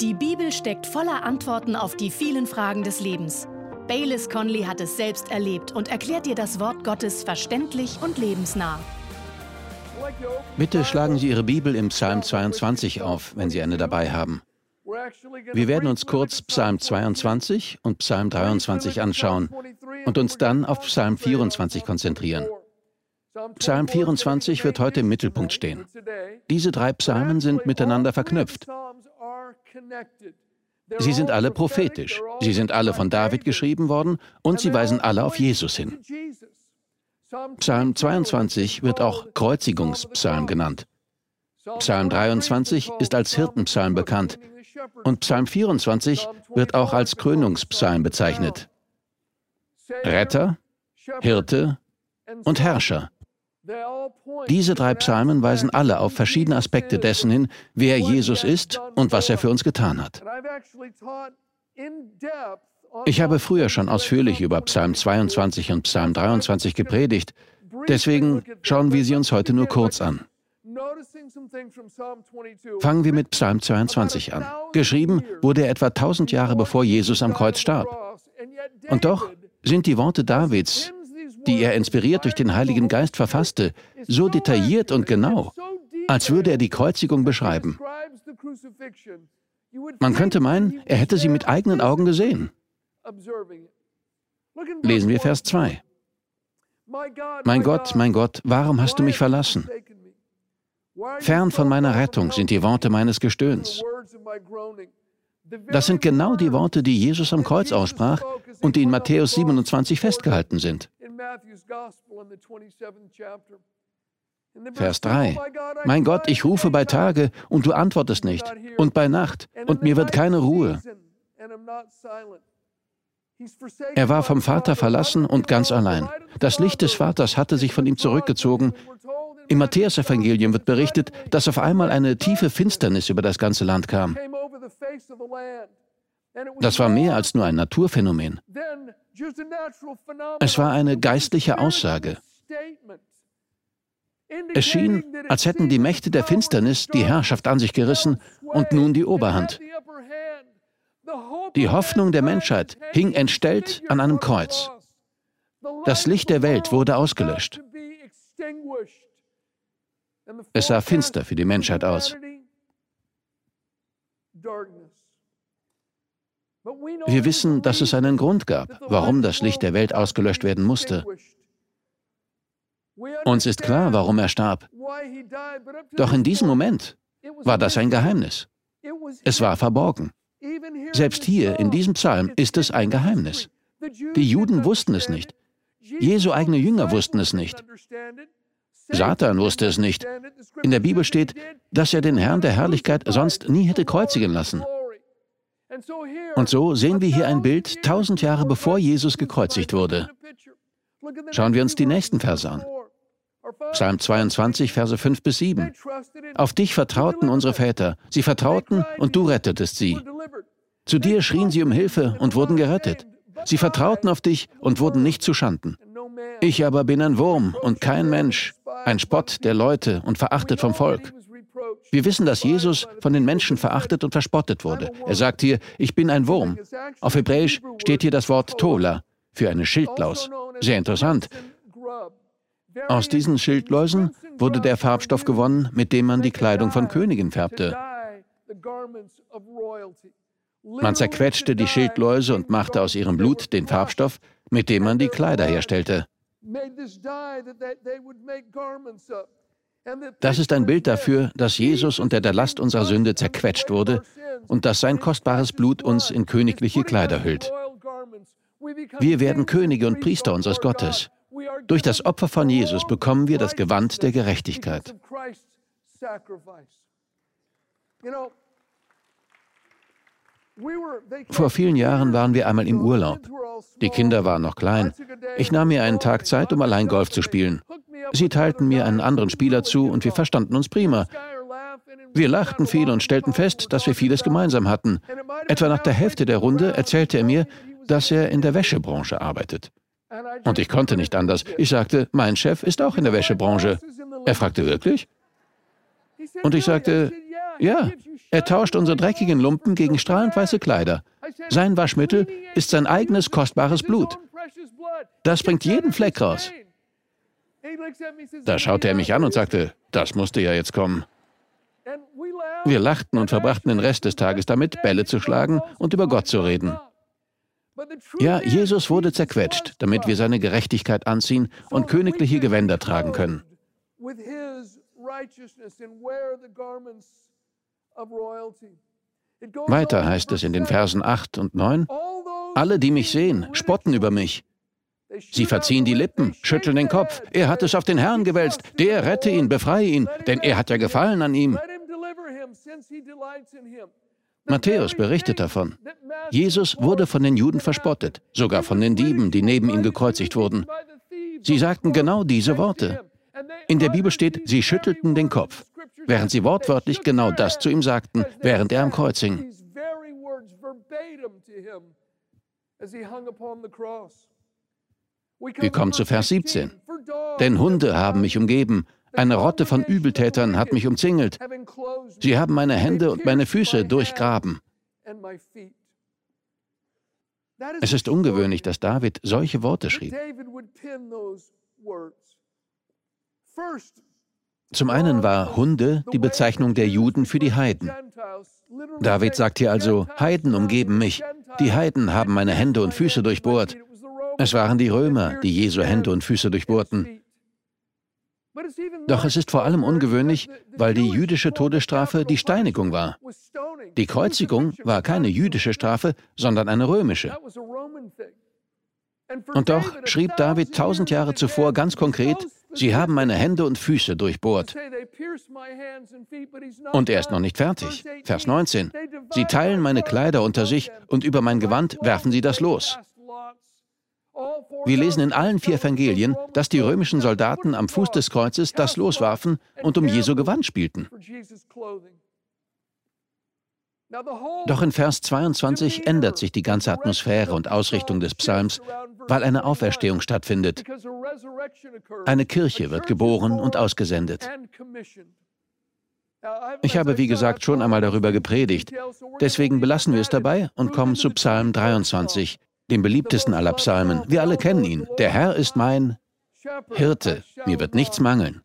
Die Bibel steckt voller Antworten auf die vielen Fragen des Lebens. Baylis Conley hat es selbst erlebt und erklärt dir das Wort Gottes verständlich und lebensnah. Bitte schlagen Sie Ihre Bibel im Psalm 22 auf, wenn Sie eine dabei haben. Wir werden uns kurz Psalm 22 und Psalm 23 anschauen und uns dann auf Psalm 24 konzentrieren. Psalm 24 wird heute im Mittelpunkt stehen. Diese drei Psalmen sind miteinander verknüpft. Sie sind alle prophetisch. Sie sind alle von David geschrieben worden und sie weisen alle auf Jesus hin. Psalm 22 wird auch Kreuzigungspsalm genannt. Psalm 23 ist als Hirtenpsalm bekannt und Psalm 24 wird auch als Krönungspsalm bezeichnet. Retter, Hirte und Herrscher. Diese drei Psalmen weisen alle auf verschiedene Aspekte dessen hin, wer Jesus ist und was er für uns getan hat. Ich habe früher schon ausführlich über Psalm 22 und Psalm 23 gepredigt, deswegen schauen wir sie uns heute nur kurz an. Fangen wir mit Psalm 22 an. Geschrieben wurde er etwa 1000 Jahre bevor Jesus am Kreuz starb. Und doch sind die Worte Davids, die er inspiriert durch den Heiligen Geist verfasste, so detailliert und genau, als würde er die Kreuzigung beschreiben. Man könnte meinen, er hätte sie mit eigenen Augen gesehen. Lesen wir Vers 2. Mein Gott, mein Gott, warum hast du mich verlassen? Fern von meiner Rettung sind die Worte meines Gestöhns. Das sind genau die Worte, die Jesus am Kreuz aussprach und die in Matthäus 27 festgehalten sind. Vers 3. Mein Gott, ich rufe bei Tage und du antwortest nicht, und bei Nacht und mir wird keine Ruhe. Er war vom Vater verlassen und ganz allein. Das Licht des Vaters hatte sich von ihm zurückgezogen. Im Matthäusevangelium wird berichtet, dass auf einmal eine tiefe Finsternis über das ganze Land kam. Das war mehr als nur ein Naturphänomen. Es war eine geistliche Aussage. Es schien, als hätten die Mächte der Finsternis die Herrschaft an sich gerissen und nun die Oberhand. Die Hoffnung der Menschheit hing entstellt an einem Kreuz. Das Licht der Welt wurde ausgelöscht. Es sah finster für die Menschheit aus. Wir wissen, dass es einen Grund gab, warum das Licht der Welt ausgelöscht werden musste. Uns ist klar, warum er starb. Doch in diesem Moment war das ein Geheimnis. Es war verborgen. Selbst hier in diesem Psalm ist es ein Geheimnis. Die Juden wussten es nicht. Jesu eigene Jünger wussten es nicht. Satan wusste es nicht. In der Bibel steht, dass er den Herrn der Herrlichkeit sonst nie hätte kreuzigen lassen. Und so sehen wir hier ein Bild tausend Jahre bevor Jesus gekreuzigt wurde. Schauen wir uns die nächsten Verse an. Psalm 22, Verse 5 bis 7. Auf dich vertrauten unsere Väter. Sie vertrauten und du rettetest sie. Zu dir schrien sie um Hilfe und wurden gerettet. Sie vertrauten auf dich und wurden nicht zu Schanden. Ich aber bin ein Wurm und kein Mensch, ein Spott der Leute und verachtet vom Volk. Wir wissen, dass Jesus von den Menschen verachtet und verspottet wurde. Er sagt hier, ich bin ein Wurm. Auf Hebräisch steht hier das Wort Tola für eine Schildlaus. Sehr interessant. Aus diesen Schildläusen wurde der Farbstoff gewonnen, mit dem man die Kleidung von Königen färbte. Man zerquetschte die Schildläuse und machte aus ihrem Blut den Farbstoff, mit dem man die Kleider herstellte. Das ist ein Bild dafür, dass Jesus unter der Last unserer Sünde zerquetscht wurde und dass sein kostbares Blut uns in königliche Kleider hüllt. Wir werden Könige und Priester unseres Gottes. Durch das Opfer von Jesus bekommen wir das Gewand der Gerechtigkeit. Vor vielen Jahren waren wir einmal im Urlaub. Die Kinder waren noch klein. Ich nahm mir einen Tag Zeit, um allein Golf zu spielen. Sie teilten mir einen anderen Spieler zu und wir verstanden uns prima. Wir lachten viel und stellten fest, dass wir vieles gemeinsam hatten. Etwa nach der Hälfte der Runde erzählte er mir, dass er in der Wäschebranche arbeitet. Und ich konnte nicht anders. Ich sagte, mein Chef ist auch in der Wäschebranche. Er fragte wirklich? Und ich sagte, Ja, er tauscht unsere dreckigen Lumpen gegen strahlend weiße Kleider. Sein Waschmittel ist sein eigenes kostbares Blut. Das bringt jeden Fleck raus. Da schaute er mich an und sagte, das musste ja jetzt kommen. Wir lachten und verbrachten den Rest des Tages damit, Bälle zu schlagen und über Gott zu reden. Ja, Jesus wurde zerquetscht, damit wir seine Gerechtigkeit anziehen und königliche Gewänder tragen können. Weiter heißt es in den Versen 8 und 9, alle, die mich sehen, spotten über mich. Sie verziehen die Lippen, schütteln den Kopf. Er hat es auf den Herrn gewälzt. Der rette ihn, befreie ihn, denn er hat ja Gefallen an ihm. Matthäus berichtet davon. Jesus wurde von den Juden verspottet, sogar von den Dieben, die neben ihm gekreuzigt wurden. Sie sagten genau diese Worte. In der Bibel steht, sie schüttelten den Kopf, während sie wortwörtlich genau das zu ihm sagten, während er am Kreuz hing. Wir kommen zu Vers 17. Denn Hunde haben mich umgeben, eine Rotte von Übeltätern hat mich umzingelt. Sie haben meine Hände und meine Füße durchgraben. Es ist ungewöhnlich, dass David solche Worte schrieb. Zum einen war Hunde die Bezeichnung der Juden für die Heiden. David sagt hier also, Heiden umgeben mich, die Heiden haben meine Hände und Füße durchbohrt. Es waren die Römer, die Jesu Hände und Füße durchbohrten. Doch es ist vor allem ungewöhnlich, weil die jüdische Todesstrafe die Steinigung war. Die Kreuzigung war keine jüdische Strafe, sondern eine römische. Und doch schrieb David tausend Jahre zuvor ganz konkret, Sie haben meine Hände und Füße durchbohrt. Und er ist noch nicht fertig. Vers 19. Sie teilen meine Kleider unter sich und über mein Gewand werfen sie das los. Wir lesen in allen vier Evangelien, dass die römischen Soldaten am Fuß des Kreuzes das loswarfen und um Jesu Gewand spielten. Doch in Vers 22 ändert sich die ganze Atmosphäre und Ausrichtung des Psalms, weil eine Auferstehung stattfindet. Eine Kirche wird geboren und ausgesendet. Ich habe, wie gesagt, schon einmal darüber gepredigt. Deswegen belassen wir es dabei und kommen zu Psalm 23, dem beliebtesten aller Psalmen. Wir alle kennen ihn. Der Herr ist mein Hirte. Mir wird nichts mangeln.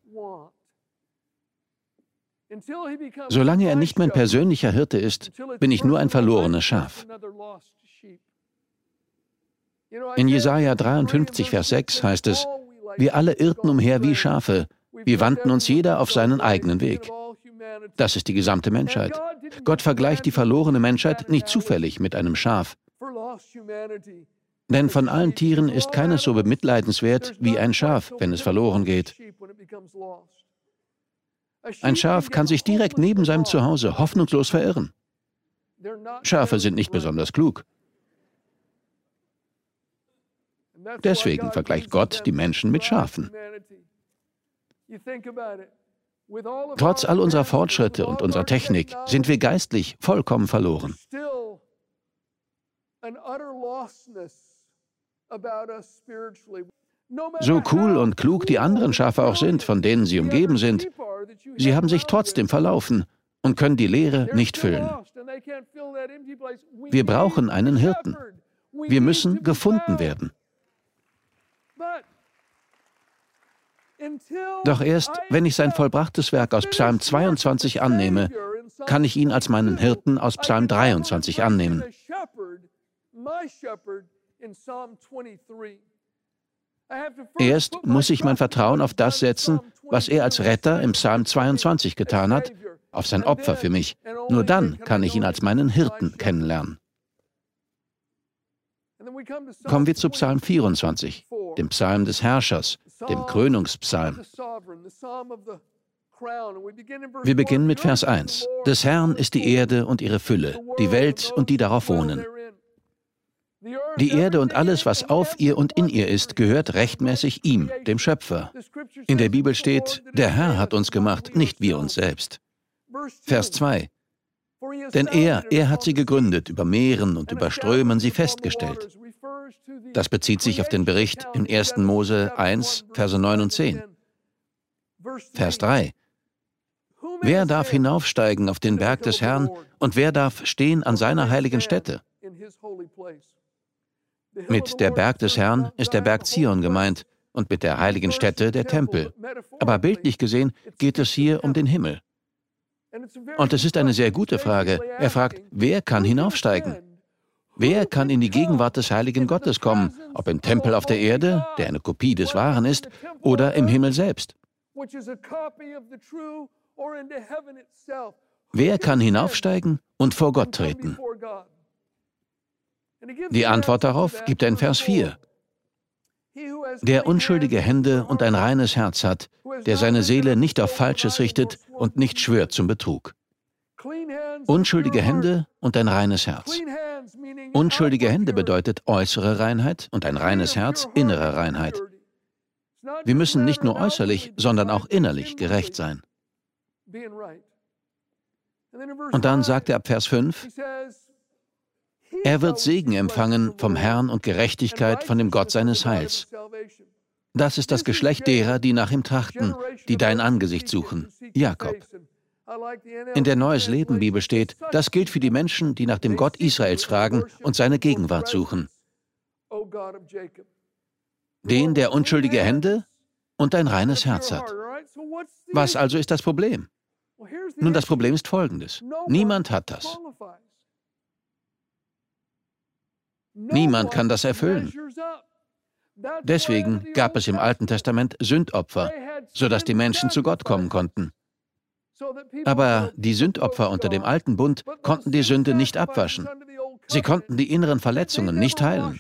Solange er nicht mein persönlicher Hirte ist, bin ich nur ein verlorenes Schaf. In Jesaja 53, Vers 6 heißt es: Wir alle irrten umher wie Schafe, wir wandten uns jeder auf seinen eigenen Weg. Das ist die gesamte Menschheit. Gott vergleicht die verlorene Menschheit nicht zufällig mit einem Schaf. Denn von allen Tieren ist keines so bemitleidenswert wie ein Schaf, wenn es verloren geht. Ein Schaf kann sich direkt neben seinem Zuhause hoffnungslos verirren. Schafe sind nicht besonders klug. Deswegen vergleicht Gott die Menschen mit Schafen. Trotz all unserer Fortschritte und unserer Technik sind wir geistlich vollkommen verloren. So cool und klug die anderen Schafe auch sind, von denen sie umgeben sind, sie haben sich trotzdem verlaufen und können die Leere nicht füllen. Wir brauchen einen Hirten. Wir müssen gefunden werden. Doch erst, wenn ich sein vollbrachtes Werk aus Psalm 22 annehme, kann ich ihn als meinen Hirten aus Psalm 23 annehmen. Erst muss ich mein Vertrauen auf das setzen, was er als Retter im Psalm 22 getan hat, auf sein Opfer für mich. Nur dann kann ich ihn als meinen Hirten kennenlernen. Kommen wir zu Psalm 24, dem Psalm des Herrschers, dem Krönungspsalm. Wir beginnen mit Vers 1. Des Herrn ist die Erde und ihre Fülle, die Welt und die darauf wohnen. Die Erde und alles, was auf ihr und in ihr ist, gehört rechtmäßig ihm, dem Schöpfer. In der Bibel steht, der Herr hat uns gemacht, nicht wir uns selbst. Vers 2. Denn er, er hat sie gegründet, über Meeren und über Strömen sie festgestellt. Das bezieht sich auf den Bericht in 1. Mose 1, Verse 9 und 10. Vers 3. Wer darf hinaufsteigen auf den Berg des Herrn und wer darf stehen an seiner heiligen Stätte? Mit der Berg des Herrn ist der Berg Zion gemeint und mit der heiligen Stätte der Tempel. Aber bildlich gesehen geht es hier um den Himmel. Und es ist eine sehr gute Frage. Er fragt, wer kann hinaufsteigen? Wer kann in die Gegenwart des heiligen Gottes kommen, ob im Tempel auf der Erde, der eine Kopie des Wahren ist, oder im Himmel selbst? Wer kann hinaufsteigen und vor Gott treten? Die Antwort darauf gibt er in Vers 4. Der unschuldige Hände und ein reines Herz hat, der seine Seele nicht auf Falsches richtet und nicht schwört zum Betrug. Unschuldige Hände und ein reines Herz. Unschuldige Hände bedeutet äußere Reinheit und ein reines Herz innere Reinheit. Wir müssen nicht nur äußerlich, sondern auch innerlich gerecht sein. Und dann sagt er ab Vers 5, er wird Segen empfangen vom Herrn und Gerechtigkeit von dem Gott seines Heils. Das ist das Geschlecht derer, die nach ihm trachten, die dein Angesicht suchen. Jakob. In der Neues Leben Bibel steht, das gilt für die Menschen, die nach dem Gott Israels fragen und seine Gegenwart suchen. Den, der unschuldige Hände und ein reines Herz hat. Was also ist das Problem? Nun, das Problem ist folgendes. Niemand hat das. Niemand kann das erfüllen. Deswegen gab es im Alten Testament Sündopfer, sodass die Menschen zu Gott kommen konnten. Aber die Sündopfer unter dem alten Bund konnten die Sünde nicht abwaschen. Sie konnten die inneren Verletzungen nicht heilen.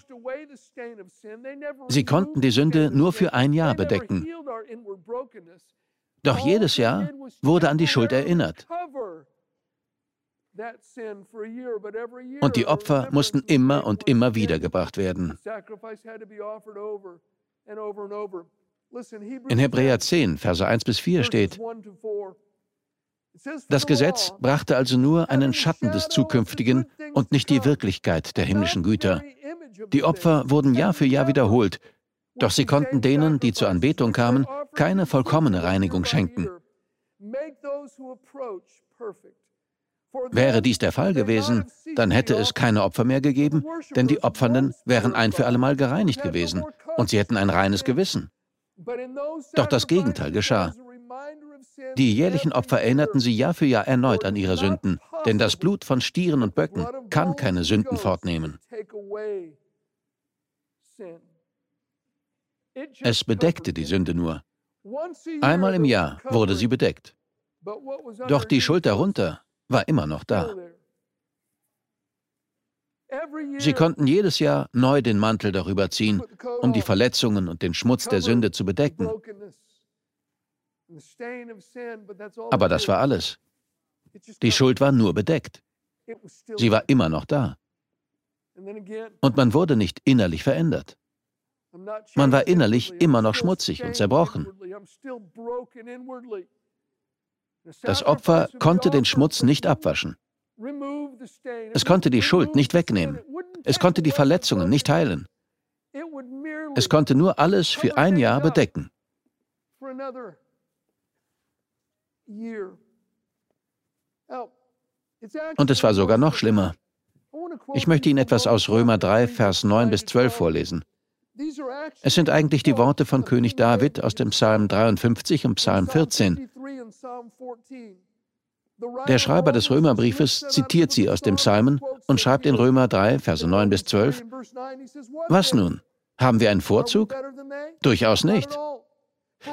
Sie konnten die Sünde nur für ein Jahr bedecken. Doch jedes Jahr wurde an die Schuld erinnert. Und die Opfer mussten immer und immer wieder gebracht werden. In Hebräer 10, Verse 1 bis 4 steht, das Gesetz brachte also nur einen Schatten des Zukünftigen und nicht die Wirklichkeit der himmlischen Güter. Die Opfer wurden Jahr für Jahr wiederholt, doch sie konnten denen, die zur Anbetung kamen, keine vollkommene Reinigung schenken. Wäre dies der Fall gewesen, dann hätte es keine Opfer mehr gegeben, denn die Opfernden wären ein für allemal gereinigt gewesen und sie hätten ein reines Gewissen. Doch das Gegenteil geschah. Die jährlichen Opfer erinnerten sie Jahr für Jahr erneut an ihre Sünden, denn das Blut von Stieren und Böcken kann keine Sünden fortnehmen. Es bedeckte die Sünde nur. Einmal im Jahr wurde sie bedeckt. Doch die Schuld darunter war immer noch da. Sie konnten jedes Jahr neu den Mantel darüber ziehen, um die Verletzungen und den Schmutz der Sünde zu bedecken. Aber das war alles. Die Schuld war nur bedeckt. Sie war immer noch da. Und man wurde nicht innerlich verändert. Man war innerlich immer noch schmutzig und zerbrochen. Das Opfer konnte den Schmutz nicht abwaschen. Es konnte die Schuld nicht wegnehmen. Es konnte die Verletzungen nicht heilen. Es konnte nur alles für ein Jahr bedecken. Und es war sogar noch schlimmer. Ich möchte Ihnen etwas aus Römer 3, Vers 9 bis 12 vorlesen. Es sind eigentlich die Worte von König David aus dem Psalm 53 und Psalm 14. Der Schreiber des Römerbriefes zitiert sie aus dem Psalmen und schreibt in Römer 3, Verse 9 bis 12, Was nun? Haben wir einen Vorzug? Durchaus nicht.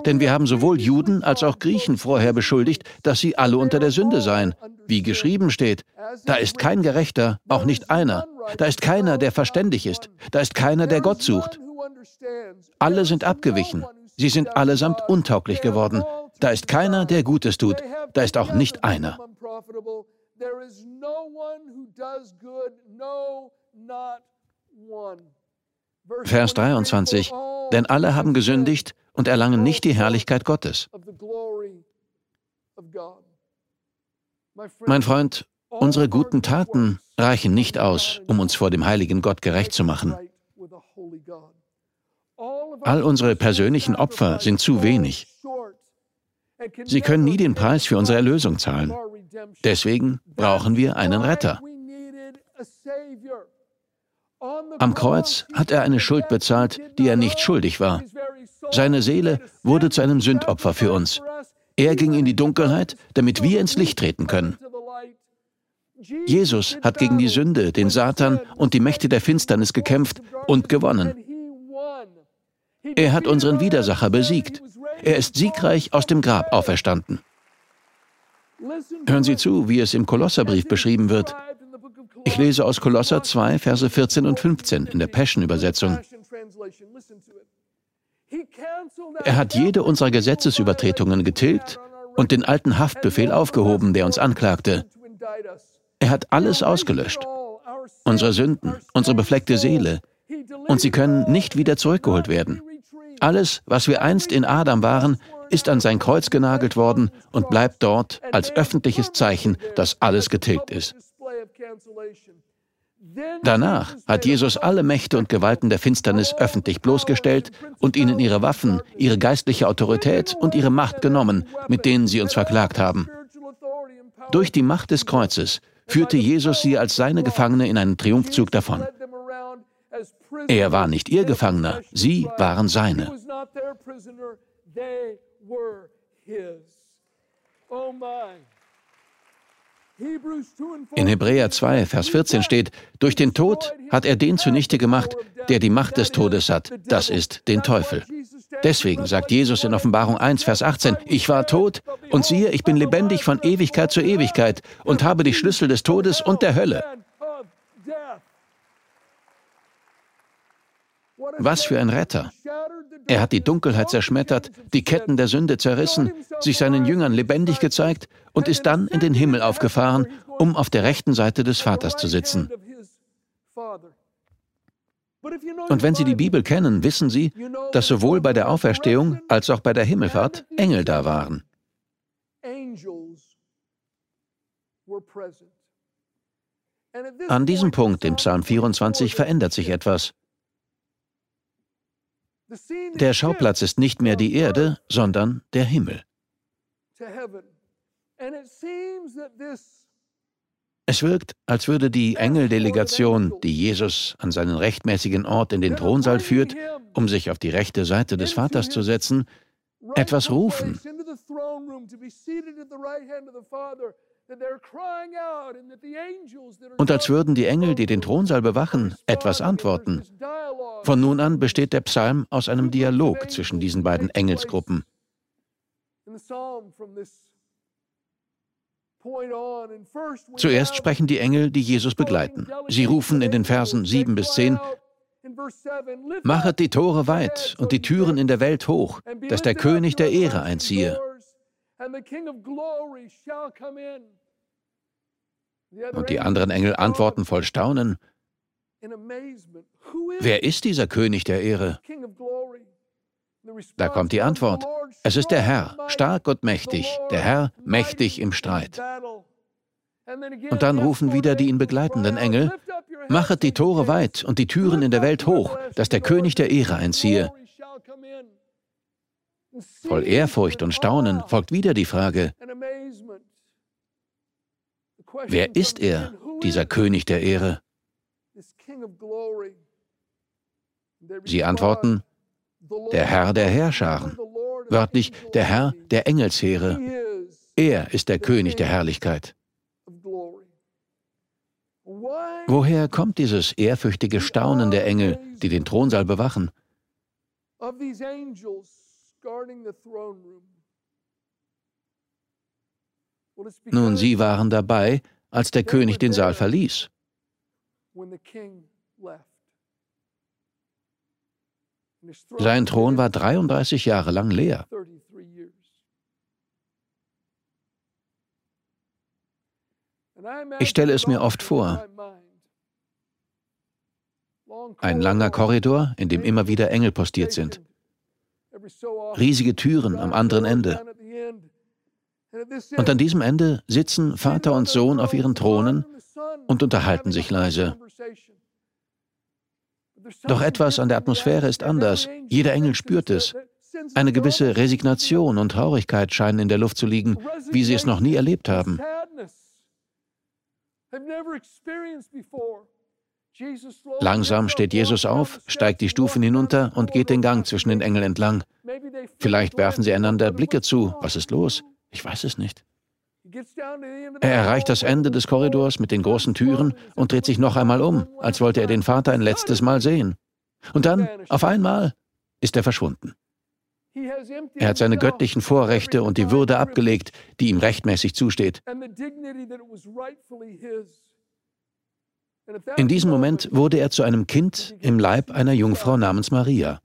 Denn wir haben sowohl Juden als auch Griechen vorher beschuldigt, dass sie alle unter der Sünde seien. Wie geschrieben steht, da ist kein Gerechter, auch nicht einer. Da ist keiner, der verständig ist. Da ist keiner, der Gott sucht. Alle sind abgewichen. Sie sind allesamt untauglich geworden. Da ist keiner, der Gutes tut. Da ist auch nicht einer. Vers 23. Denn alle haben gesündigt und erlangen nicht die Herrlichkeit Gottes. Mein Freund, unsere guten Taten reichen nicht aus, um uns vor dem heiligen Gott gerecht zu machen. All unsere persönlichen Opfer sind zu wenig. Sie können nie den Preis für unsere Erlösung zahlen. Deswegen brauchen wir einen Retter. Am Kreuz hat er eine Schuld bezahlt, die er nicht schuldig war. Seine Seele wurde zu einem Sündopfer für uns. Er ging in die Dunkelheit, damit wir ins Licht treten können. Jesus hat gegen die Sünde, den Satan und die Mächte der Finsternis gekämpft und gewonnen. Er hat unseren Widersacher besiegt. Er ist siegreich aus dem Grab auferstanden. Hören Sie zu, wie es im Kolosserbrief beschrieben wird. Ich lese aus Kolosser 2, Verse 14 und 15 in der Passion-Übersetzung. Er hat jede unserer Gesetzesübertretungen getilgt und den alten Haftbefehl aufgehoben, der uns anklagte. Er hat alles ausgelöscht. Unsere Sünden, unsere befleckte Seele. Und sie können nicht wieder zurückgeholt werden. Alles, was wir einst in Adam waren, ist an sein Kreuz genagelt worden und bleibt dort als öffentliches Zeichen, dass alles getilgt ist. Danach hat Jesus alle Mächte und Gewalten der Finsternis öffentlich bloßgestellt und ihnen ihre Waffen, ihre geistliche Autorität und ihre Macht genommen, mit denen sie uns verklagt haben. Durch die Macht des Kreuzes führte Jesus sie als seine Gefangene in einen Triumphzug davon. Er war nicht ihr Gefangener, sie waren seine. Oh in Hebräer 2, Vers 14 steht, durch den Tod hat er den zunichte gemacht, der die Macht des Todes hat, das ist den Teufel. Deswegen sagt Jesus in Offenbarung 1, Vers 18, ich war tot und siehe, ich bin lebendig von Ewigkeit zu Ewigkeit und habe die Schlüssel des Todes und der Hölle. Was für ein Retter. Er hat die Dunkelheit zerschmettert, die Ketten der Sünde zerrissen, sich seinen Jüngern lebendig gezeigt und ist dann in den Himmel aufgefahren, um auf der rechten Seite des Vaters zu sitzen. Und wenn Sie die Bibel kennen, wissen Sie, dass sowohl bei der Auferstehung als auch bei der Himmelfahrt Engel da waren. An diesem Punkt im Psalm 24 verändert sich etwas. Der Schauplatz ist nicht mehr die Erde, sondern der Himmel. Es wirkt, als würde die Engeldelegation, die Jesus an seinen rechtmäßigen Ort in den Thronsaal führt, um sich auf die rechte Seite des Vaters zu setzen, etwas rufen. Und als würden die Engel, die den Thronsaal bewachen, etwas antworten. Von nun an besteht der Psalm aus einem Dialog zwischen diesen beiden Engelsgruppen. Zuerst sprechen die Engel, die Jesus begleiten. Sie rufen in den Versen 7 bis 10, Machet die Tore weit und die Türen in der Welt hoch, dass der König der Ehre einziehe. Und die anderen Engel antworten voll Staunen, Wer ist dieser König der Ehre? Da kommt die Antwort. Es ist der Herr, stark und mächtig, der Herr mächtig im Streit. Und dann rufen wieder die ihn begleitenden Engel, Machet die Tore weit und die Türen in der Welt hoch, dass der König der Ehre einziehe. Voll Ehrfurcht und Staunen folgt wieder die Frage, wer ist er, dieser König der Ehre? Sie antworten, der Herr der Herrscharen, wörtlich der Herr der Engelsheere. Er ist der König der Herrlichkeit. Woher kommt dieses ehrfürchtige Staunen der Engel, die den Thronsaal bewachen? Nun, sie waren dabei, als der König den Saal verließ. Sein Thron war 33 Jahre lang leer. Ich stelle es mir oft vor. Ein langer Korridor, in dem immer wieder Engel postiert sind. Riesige Türen am anderen Ende. Und an diesem Ende sitzen Vater und Sohn auf ihren Thronen und unterhalten sich leise. Doch etwas an der Atmosphäre ist anders. Jeder Engel spürt es. Eine gewisse Resignation und Traurigkeit scheinen in der Luft zu liegen, wie sie es noch nie erlebt haben. Langsam steht Jesus auf, steigt die Stufen hinunter und geht den Gang zwischen den Engeln entlang. Vielleicht werfen sie einander Blicke zu. Was ist los? Ich weiß es nicht. Er erreicht das Ende des Korridors mit den großen Türen und dreht sich noch einmal um, als wollte er den Vater ein letztes Mal sehen. Und dann, auf einmal, ist er verschwunden. Er hat seine göttlichen Vorrechte und die Würde abgelegt, die ihm rechtmäßig zusteht. In diesem Moment wurde er zu einem Kind im Leib einer Jungfrau namens Maria.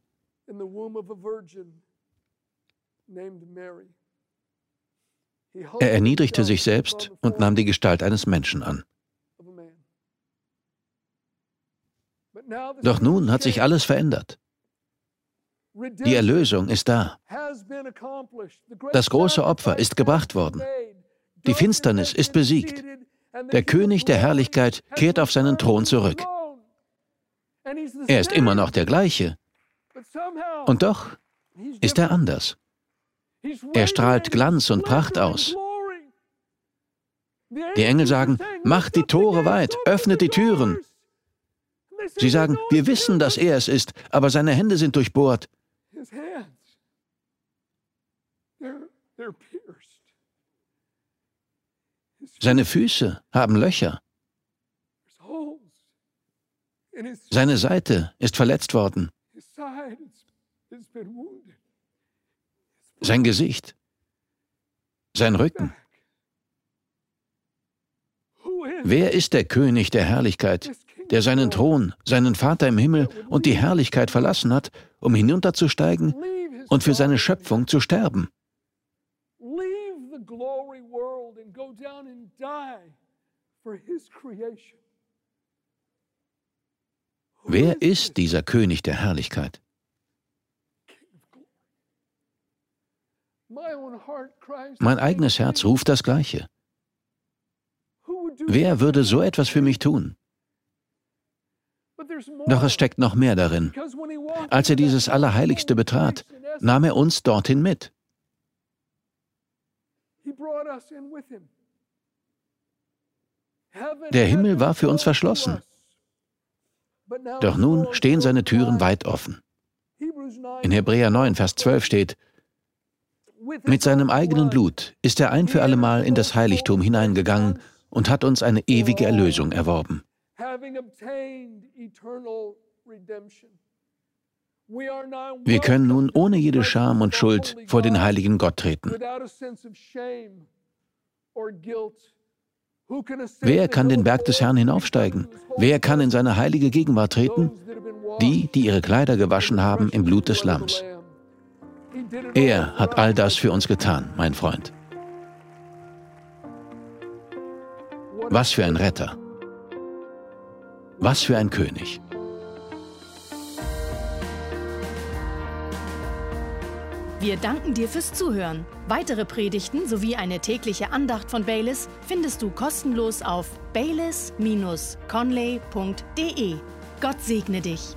Er erniedrigte sich selbst und nahm die Gestalt eines Menschen an. Doch nun hat sich alles verändert. Die Erlösung ist da. Das große Opfer ist gebracht worden. Die Finsternis ist besiegt. Der König der Herrlichkeit kehrt auf seinen Thron zurück. Er ist immer noch der gleiche. Und doch ist er anders. Er strahlt Glanz und Pracht aus. Die Engel sagen, macht die Tore weit, öffnet die Türen. Sie sagen, wir wissen, dass er es ist, aber seine Hände sind durchbohrt. Seine Füße haben Löcher. Seine Seite ist verletzt worden. Sein Gesicht. Sein Rücken. Wer ist der König der Herrlichkeit, der seinen Thron, seinen Vater im Himmel und die Herrlichkeit verlassen hat, um hinunterzusteigen und für seine Schöpfung zu sterben? Wer ist dieser König der Herrlichkeit? Mein eigenes Herz ruft das Gleiche. Wer würde so etwas für mich tun? Doch es steckt noch mehr darin. Als er dieses Allerheiligste betrat, nahm er uns dorthin mit. Der Himmel war für uns verschlossen. Doch nun stehen seine Türen weit offen. In Hebräer 9, Vers 12 steht, mit seinem eigenen Blut ist er ein für allemal in das Heiligtum hineingegangen und hat uns eine ewige Erlösung erworben. Wir können nun ohne jede Scham und Schuld vor den heiligen Gott treten. Wer kann den Berg des Herrn hinaufsteigen? Wer kann in seine heilige Gegenwart treten? Die, die ihre Kleider gewaschen haben im Blut des Lamms. Er hat all das für uns getan, mein Freund. Was für ein Retter. Was für ein König. Wir danken dir fürs Zuhören. Weitere Predigten sowie eine tägliche Andacht von Baylis findest du kostenlos auf baylis-conley.de. Gott segne dich.